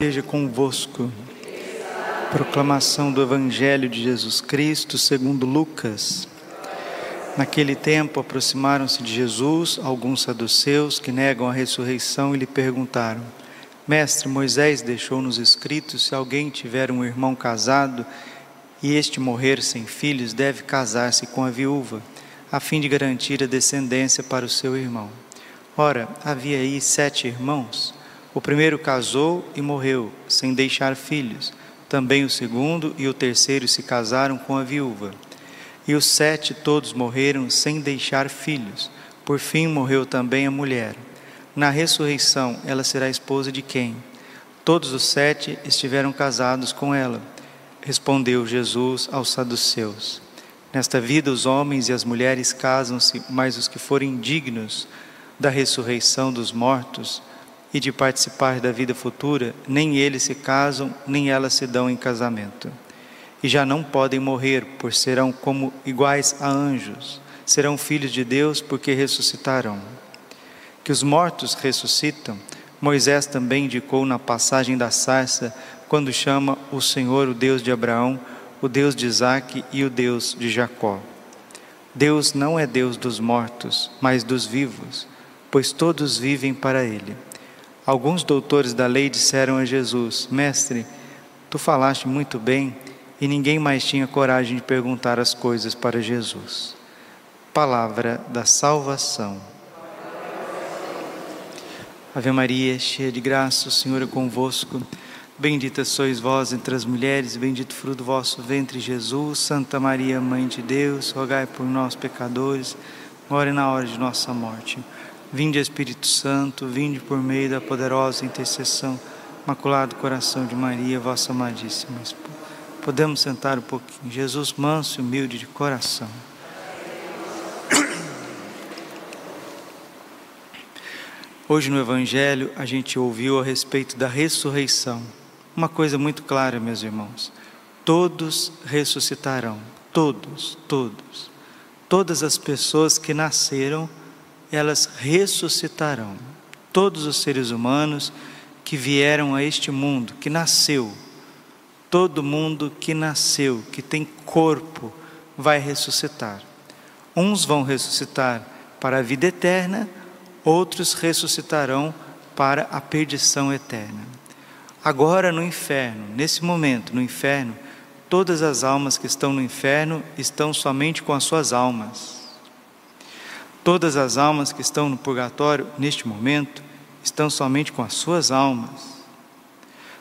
Seja convosco. Proclamação do Evangelho de Jesus Cristo segundo Lucas. Naquele tempo aproximaram-se de Jesus alguns saduceus que negam a ressurreição e lhe perguntaram: Mestre, Moisés deixou-nos escrito: se alguém tiver um irmão casado e este morrer sem filhos, deve casar-se com a viúva, a fim de garantir a descendência para o seu irmão. Ora, havia aí sete irmãos. O primeiro casou e morreu, sem deixar filhos. Também o segundo e o terceiro se casaram com a viúva. E os sete todos morreram sem deixar filhos. Por fim morreu também a mulher. Na ressurreição, ela será esposa de quem? Todos os sete estiveram casados com ela. Respondeu Jesus aos saduceus: Nesta vida, os homens e as mulheres casam-se, mas os que forem dignos da ressurreição dos mortos e de participar da vida futura, nem eles se casam, nem elas se dão em casamento. E já não podem morrer, por serão como iguais a anjos, serão filhos de Deus, porque ressuscitarão. Que os mortos ressuscitam, Moisés também indicou na passagem da sarça, quando chama o Senhor o Deus de Abraão, o Deus de Isaque e o Deus de Jacó. Deus não é Deus dos mortos, mas dos vivos, pois todos vivem para Ele. Alguns doutores da lei disseram a Jesus: Mestre, tu falaste muito bem, e ninguém mais tinha coragem de perguntar as coisas para Jesus. Palavra da salvação. Ave Maria, cheia de graça, o Senhor é convosco. Bendita sois vós entre as mulheres, bendito fruto do vosso ventre, Jesus. Santa Maria, Mãe de Deus, rogai por nós, pecadores, agora e na hora de nossa morte. Vinde Espírito Santo, vinde por meio da poderosa intercessão, Imaculado Coração de Maria, vossa amadíssima esposa. Podemos sentar um pouquinho. Jesus manso e humilde de coração. Hoje no Evangelho a gente ouviu a respeito da ressurreição. Uma coisa muito clara, meus irmãos: todos ressuscitarão, todos, todos. Todas as pessoas que nasceram elas ressuscitarão. Todos os seres humanos que vieram a este mundo, que nasceu, todo mundo que nasceu, que tem corpo, vai ressuscitar. Uns vão ressuscitar para a vida eterna, outros ressuscitarão para a perdição eterna. Agora no inferno, nesse momento, no inferno, todas as almas que estão no inferno estão somente com as suas almas Todas as almas que estão no purgatório neste momento estão somente com as suas almas.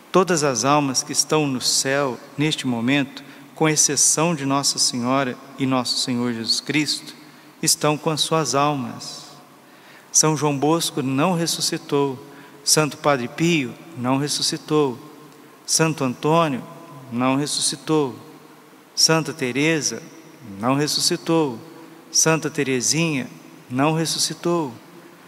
Todas as almas que estão no céu neste momento, com exceção de Nossa Senhora e Nosso Senhor Jesus Cristo, estão com as suas almas. São João Bosco não ressuscitou, Santo Padre Pio não ressuscitou, Santo Antônio não ressuscitou, Santa Teresa não ressuscitou, Santa Teresinha não ressuscitou.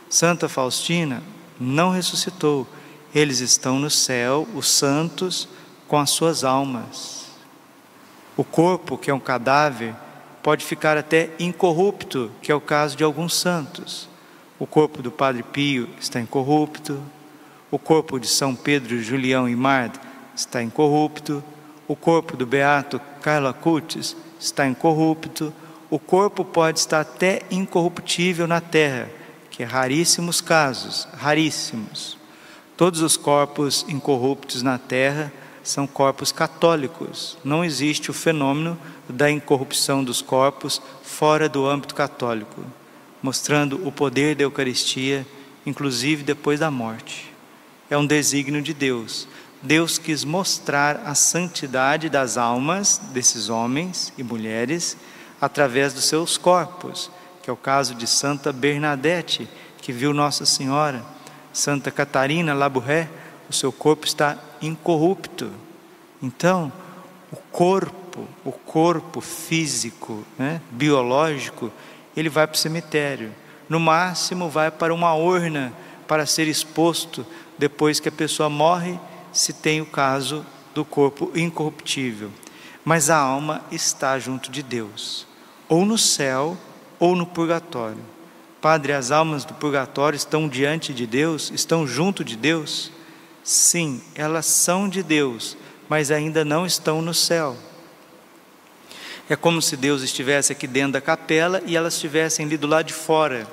Santa Faustina não ressuscitou. Eles estão no céu, os santos, com as suas almas. O corpo, que é um cadáver, pode ficar até incorrupto, que é o caso de alguns santos. O corpo do Padre Pio está incorrupto. O corpo de São Pedro, Julião e Mard está incorrupto. O corpo do Beato Carlo Acutis está incorrupto o corpo pode estar até incorruptível na terra, que é raríssimos casos, raríssimos. Todos os corpos incorruptos na terra são corpos católicos. Não existe o fenômeno da incorrupção dos corpos fora do âmbito católico, mostrando o poder da Eucaristia, inclusive depois da morte. É um desígnio de Deus. Deus quis mostrar a santidade das almas desses homens e mulheres através dos seus corpos, que é o caso de Santa Bernadette, que viu Nossa Senhora, Santa Catarina Labouré, o seu corpo está incorrupto. Então, o corpo, o corpo físico, né, biológico, ele vai para o cemitério. No máximo, vai para uma urna para ser exposto depois que a pessoa morre, se tem o caso do corpo incorruptível. Mas a alma está junto de Deus ou no céu ou no purgatório. Padre, as almas do purgatório estão diante de Deus, estão junto de Deus? Sim, elas são de Deus, mas ainda não estão no céu. É como se Deus estivesse aqui dentro da capela e elas estivessem ali do lado de fora.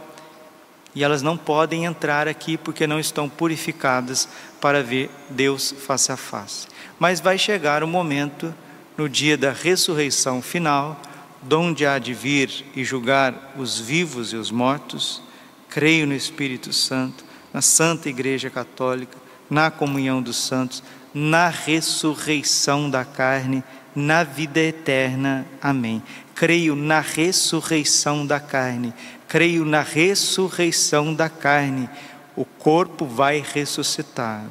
E elas não podem entrar aqui porque não estão purificadas para ver Deus face a face. Mas vai chegar o momento, no dia da ressurreição final, donde há de vir e julgar os vivos e os mortos. Creio no Espírito Santo, na Santa Igreja Católica, na comunhão dos santos, na ressurreição da carne na vida eterna. Amém. Creio na ressurreição da carne. Creio na ressurreição da carne. O corpo vai ressuscitar.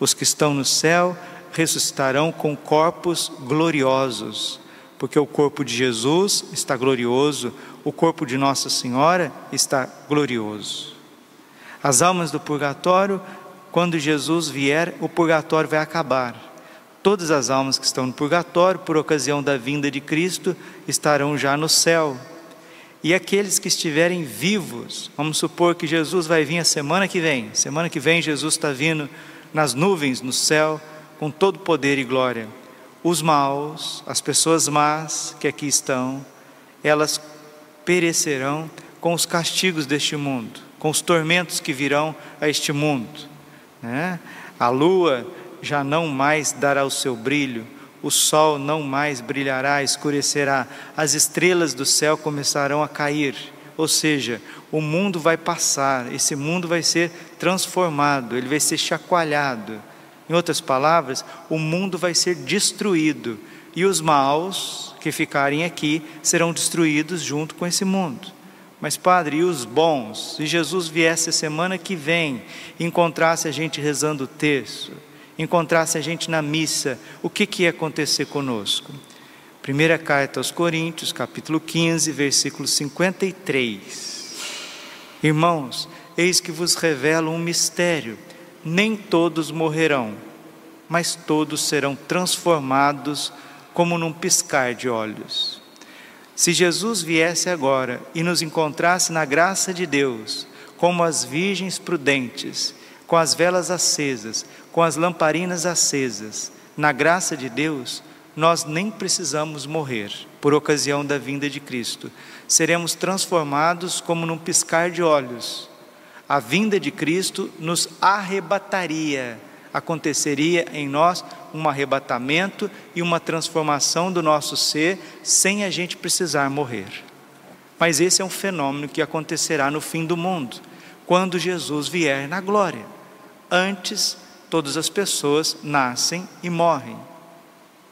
Os que estão no céu ressuscitarão com corpos gloriosos, porque o corpo de Jesus está glorioso, o corpo de Nossa Senhora está glorioso. As almas do purgatório, quando Jesus vier, o purgatório vai acabar Todas as almas que estão no purgatório, por ocasião da vinda de Cristo, estarão já no céu. E aqueles que estiverem vivos, vamos supor que Jesus vai vir a semana que vem. Semana que vem, Jesus está vindo nas nuvens, no céu, com todo poder e glória. Os maus, as pessoas más que aqui estão, elas perecerão com os castigos deste mundo, com os tormentos que virão a este mundo. Né? A lua já não mais dará o seu brilho, o sol não mais brilhará, escurecerá, as estrelas do céu começarão a cair. Ou seja, o mundo vai passar, esse mundo vai ser transformado, ele vai ser chacoalhado. Em outras palavras, o mundo vai ser destruído e os maus que ficarem aqui serão destruídos junto com esse mundo. Mas, Padre, e os bons? Se Jesus viesse a semana que vem encontrasse a gente rezando o texto, encontrasse a gente na missa, o que, que ia acontecer conosco? Primeira carta aos Coríntios, capítulo 15, versículo 53. Irmãos, eis que vos revelo um mistério: nem todos morrerão, mas todos serão transformados como num piscar de olhos. Se Jesus viesse agora e nos encontrasse na graça de Deus, como as virgens prudentes, com as velas acesas, com as lamparinas acesas, na graça de Deus, nós nem precisamos morrer por ocasião da vinda de Cristo. Seremos transformados como num piscar de olhos. A vinda de Cristo nos arrebataria, aconteceria em nós um arrebatamento e uma transformação do nosso ser sem a gente precisar morrer. Mas esse é um fenômeno que acontecerá no fim do mundo, quando Jesus vier na glória. Antes, todas as pessoas nascem e morrem,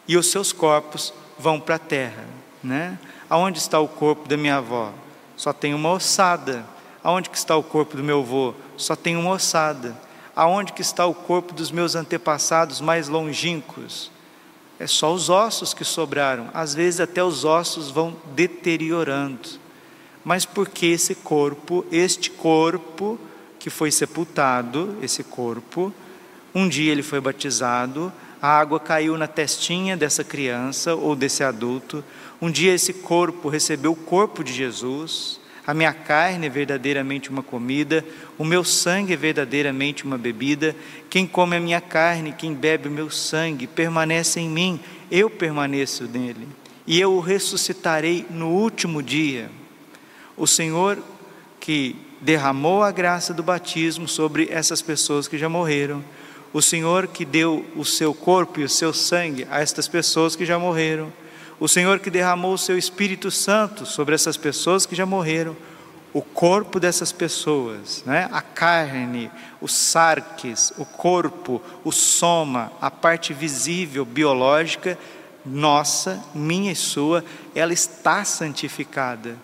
e os seus corpos vão para a terra. Né? Aonde está o corpo da minha avó? Só tem uma ossada. Aonde que está o corpo do meu avô? Só tem uma ossada. Aonde que está o corpo dos meus antepassados mais longínquos? É só os ossos que sobraram. Às vezes até os ossos vão deteriorando. Mas porque esse corpo, este corpo, que foi sepultado, esse corpo. Um dia ele foi batizado, a água caiu na testinha dessa criança ou desse adulto. Um dia esse corpo recebeu o corpo de Jesus. A minha carne é verdadeiramente uma comida, o meu sangue é verdadeiramente uma bebida. Quem come a minha carne, quem bebe o meu sangue, permanece em mim, eu permaneço nele. E eu o ressuscitarei no último dia. O Senhor que derramou a graça do batismo sobre essas pessoas que já morreram. O Senhor que deu o seu corpo e o seu sangue a estas pessoas que já morreram. O Senhor que derramou o seu Espírito Santo sobre essas pessoas que já morreram. O corpo dessas pessoas, né? a carne, os sarques, o corpo, o soma, a parte visível, biológica, nossa, minha e sua, ela está santificada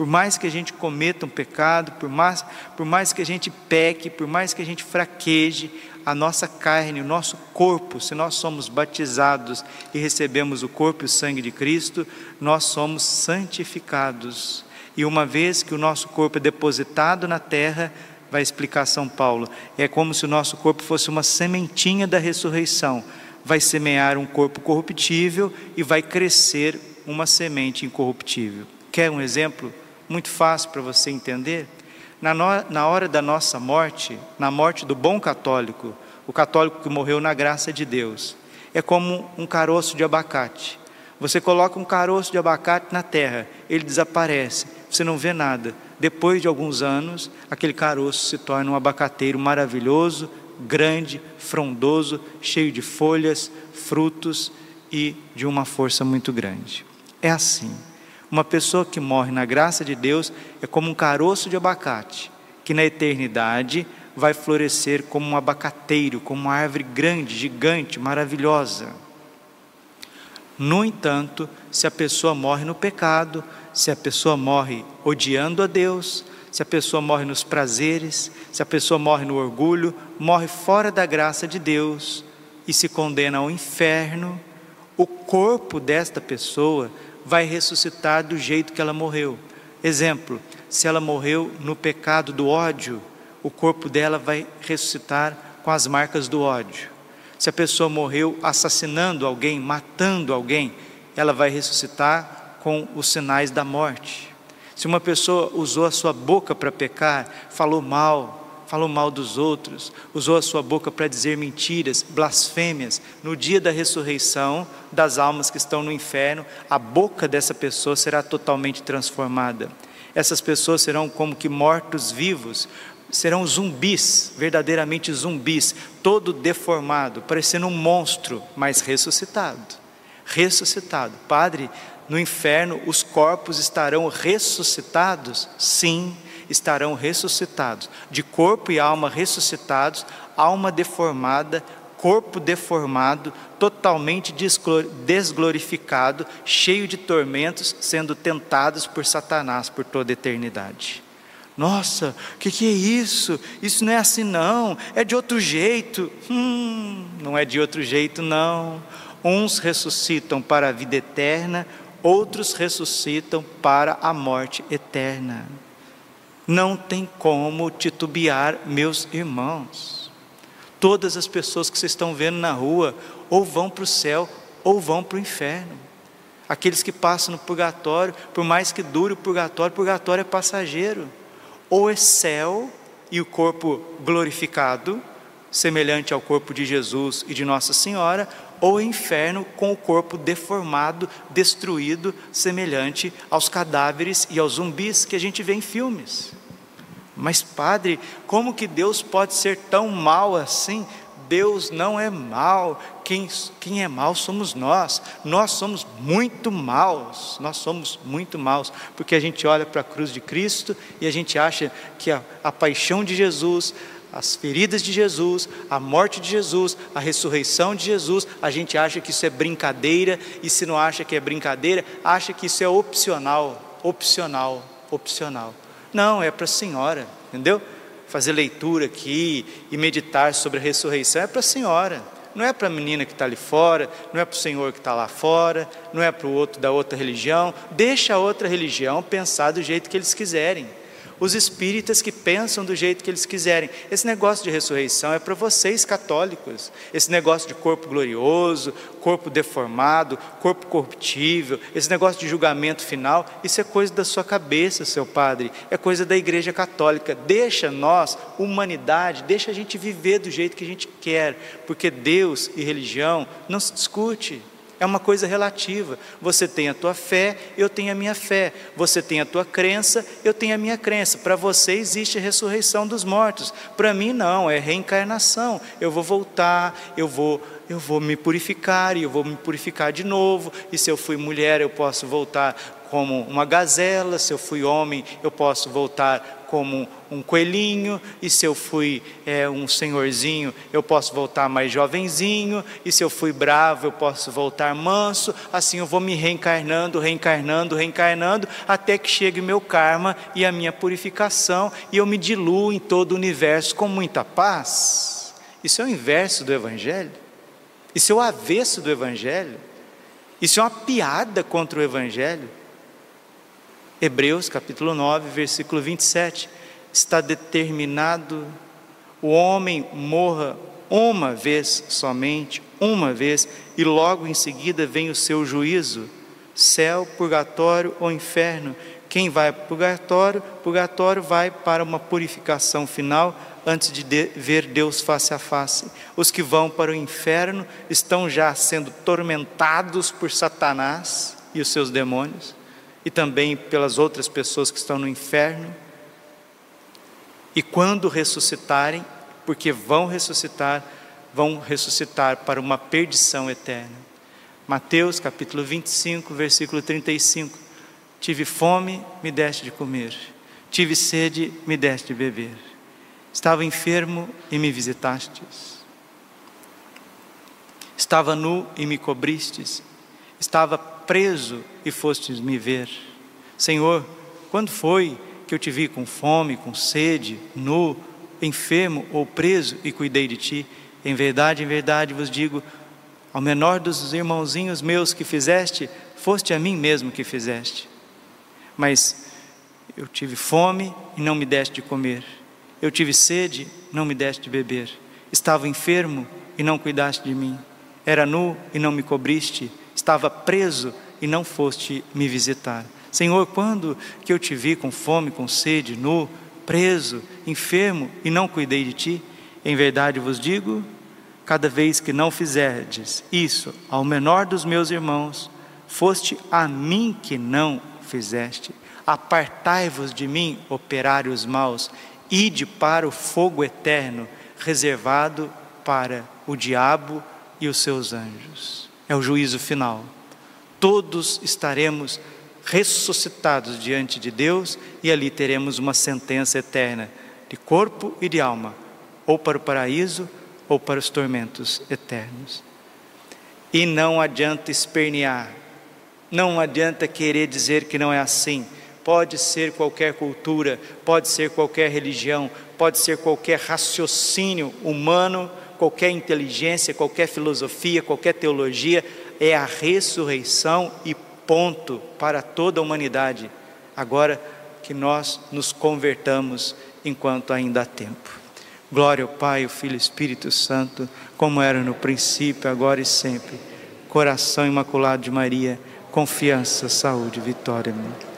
por mais que a gente cometa um pecado, por mais, por mais que a gente peque, por mais que a gente fraqueje, a nossa carne, o nosso corpo, se nós somos batizados e recebemos o corpo e o sangue de Cristo, nós somos santificados. E uma vez que o nosso corpo é depositado na terra, vai explicar São Paulo, é como se o nosso corpo fosse uma sementinha da ressurreição. Vai semear um corpo corruptível e vai crescer uma semente incorruptível. Quer um exemplo? muito fácil para você entender. Na, no, na hora da nossa morte, na morte do bom católico, o católico que morreu na graça de Deus, é como um caroço de abacate. Você coloca um caroço de abacate na terra, ele desaparece, você não vê nada. Depois de alguns anos, aquele caroço se torna um abacateiro maravilhoso, grande, frondoso, cheio de folhas, frutos e de uma força muito grande. É assim. Uma pessoa que morre na graça de Deus é como um caroço de abacate, que na eternidade vai florescer como um abacateiro, como uma árvore grande, gigante, maravilhosa. No entanto, se a pessoa morre no pecado, se a pessoa morre odiando a Deus, se a pessoa morre nos prazeres, se a pessoa morre no orgulho, morre fora da graça de Deus e se condena ao inferno, o corpo desta pessoa vai ressuscitar do jeito que ela morreu. Exemplo, se ela morreu no pecado do ódio, o corpo dela vai ressuscitar com as marcas do ódio. Se a pessoa morreu assassinando alguém, matando alguém, ela vai ressuscitar com os sinais da morte. Se uma pessoa usou a sua boca para pecar, falou mal, falou mal dos outros, usou a sua boca para dizer mentiras, blasfêmias, no dia da ressurreição das almas que estão no inferno, a boca dessa pessoa será totalmente transformada. Essas pessoas serão como que mortos vivos, serão zumbis, verdadeiramente zumbis, todo deformado, parecendo um monstro, mas ressuscitado. Ressuscitado. Padre, no inferno os corpos estarão ressuscitados? Sim, estarão ressuscitados. De corpo e alma ressuscitados, alma deformada, corpo deformado, totalmente desglorificado, cheio de tormentos, sendo tentados por Satanás por toda a eternidade. Nossa, o que, que é isso? Isso não é assim, não, é de outro jeito. Hum, não é de outro jeito, não. Uns ressuscitam para a vida eterna, outros ressuscitam para a morte eterna. Não tem como titubear, meus irmãos. Todas as pessoas que vocês estão vendo na rua, ou vão para o céu, ou vão para o inferno. Aqueles que passam no purgatório, por mais que dure o purgatório, o purgatório é passageiro ou é céu e o corpo glorificado, semelhante ao corpo de Jesus e de Nossa Senhora, ou é inferno com o corpo deformado, destruído, semelhante aos cadáveres e aos zumbis que a gente vê em filmes. Mas, padre, como que Deus pode ser tão mal assim? Deus não é mal, quem, quem é mal somos nós, nós somos muito maus, nós somos muito maus, porque a gente olha para a cruz de Cristo e a gente acha que a, a paixão de Jesus, as feridas de Jesus, a morte de Jesus, a ressurreição de Jesus, a gente acha que isso é brincadeira, e se não acha que é brincadeira, acha que isso é opcional, opcional, opcional. Não, é para a senhora, entendeu? fazer leitura aqui e meditar sobre a ressurreição é para a senhora, não é para a menina que está ali fora, não é para o senhor que está lá fora, não é para o outro da outra religião. Deixa a outra religião pensar do jeito que eles quiserem os espíritas que pensam do jeito que eles quiserem. Esse negócio de ressurreição é para vocês católicos. Esse negócio de corpo glorioso, corpo deformado, corpo corruptível, esse negócio de julgamento final, isso é coisa da sua cabeça, seu padre, é coisa da Igreja Católica. Deixa nós, humanidade, deixa a gente viver do jeito que a gente quer, porque Deus e religião não se discute é uma coisa relativa. Você tem a tua fé, eu tenho a minha fé. Você tem a tua crença, eu tenho a minha crença. Para você existe a ressurreição dos mortos. Para mim não, é reencarnação. Eu vou voltar, eu vou eu vou me purificar e eu vou me purificar de novo. E se eu fui mulher, eu posso voltar como uma gazela, se eu fui homem, eu posso voltar como um coelhinho, e se eu fui é, um senhorzinho, eu posso voltar mais jovenzinho, e se eu fui bravo, eu posso voltar manso, assim eu vou me reencarnando, reencarnando, reencarnando, até que chegue meu karma e a minha purificação, e eu me diluo em todo o universo com muita paz. Isso é o inverso do Evangelho, isso é o avesso do Evangelho, isso é uma piada contra o Evangelho. Hebreus capítulo 9, versículo 27. Está determinado o homem morra uma vez somente, uma vez, e logo em seguida vem o seu juízo, céu, purgatório ou inferno. Quem vai para o purgatório, purgatório vai para uma purificação final, antes de, de ver Deus face a face. Os que vão para o inferno estão já sendo tormentados por Satanás e os seus demônios, e também pelas outras pessoas que estão no inferno. E quando ressuscitarem, porque vão ressuscitar, vão ressuscitar para uma perdição eterna. Mateus capítulo 25, versículo 35. Tive fome, me deste de comer. Tive sede, me deste de beber. Estava enfermo e me visitastes. Estava nu e me cobristes. Estava preso e fostes me ver. Senhor, quando foi que eu te vi com fome, com sede, nu, enfermo ou preso e cuidei de ti? Em verdade, em verdade vos digo: ao menor dos irmãozinhos meus que fizeste, foste a mim mesmo que fizeste. Mas eu tive fome e não me deste de comer. Eu tive sede, não me deste de beber. Estava enfermo e não cuidaste de mim. Era nu e não me cobriste. Estava preso e não foste me visitar. Senhor, quando que eu te vi com fome, com sede, nu, preso, enfermo e não cuidei de ti? Em verdade vos digo, cada vez que não fizerdes isso ao menor dos meus irmãos, foste a mim que não fizeste. Apartai-vos de mim, operários maus, ide para o fogo eterno, reservado para o diabo e os seus anjos. É o juízo final. Todos estaremos ressuscitados diante de Deus e ali teremos uma sentença eterna de corpo e de alma, ou para o paraíso ou para os tormentos eternos. E não adianta espernear, não adianta querer dizer que não é assim. Pode ser qualquer cultura, pode ser qualquer religião, pode ser qualquer raciocínio humano, qualquer inteligência, qualquer filosofia, qualquer teologia, é a ressurreição e ponto para toda a humanidade, agora que nós nos convertamos enquanto ainda há tempo. Glória ao Pai, ao Filho e Espírito Santo, como era no princípio, agora e sempre. Coração imaculado de Maria, confiança, saúde, vitória. Amém.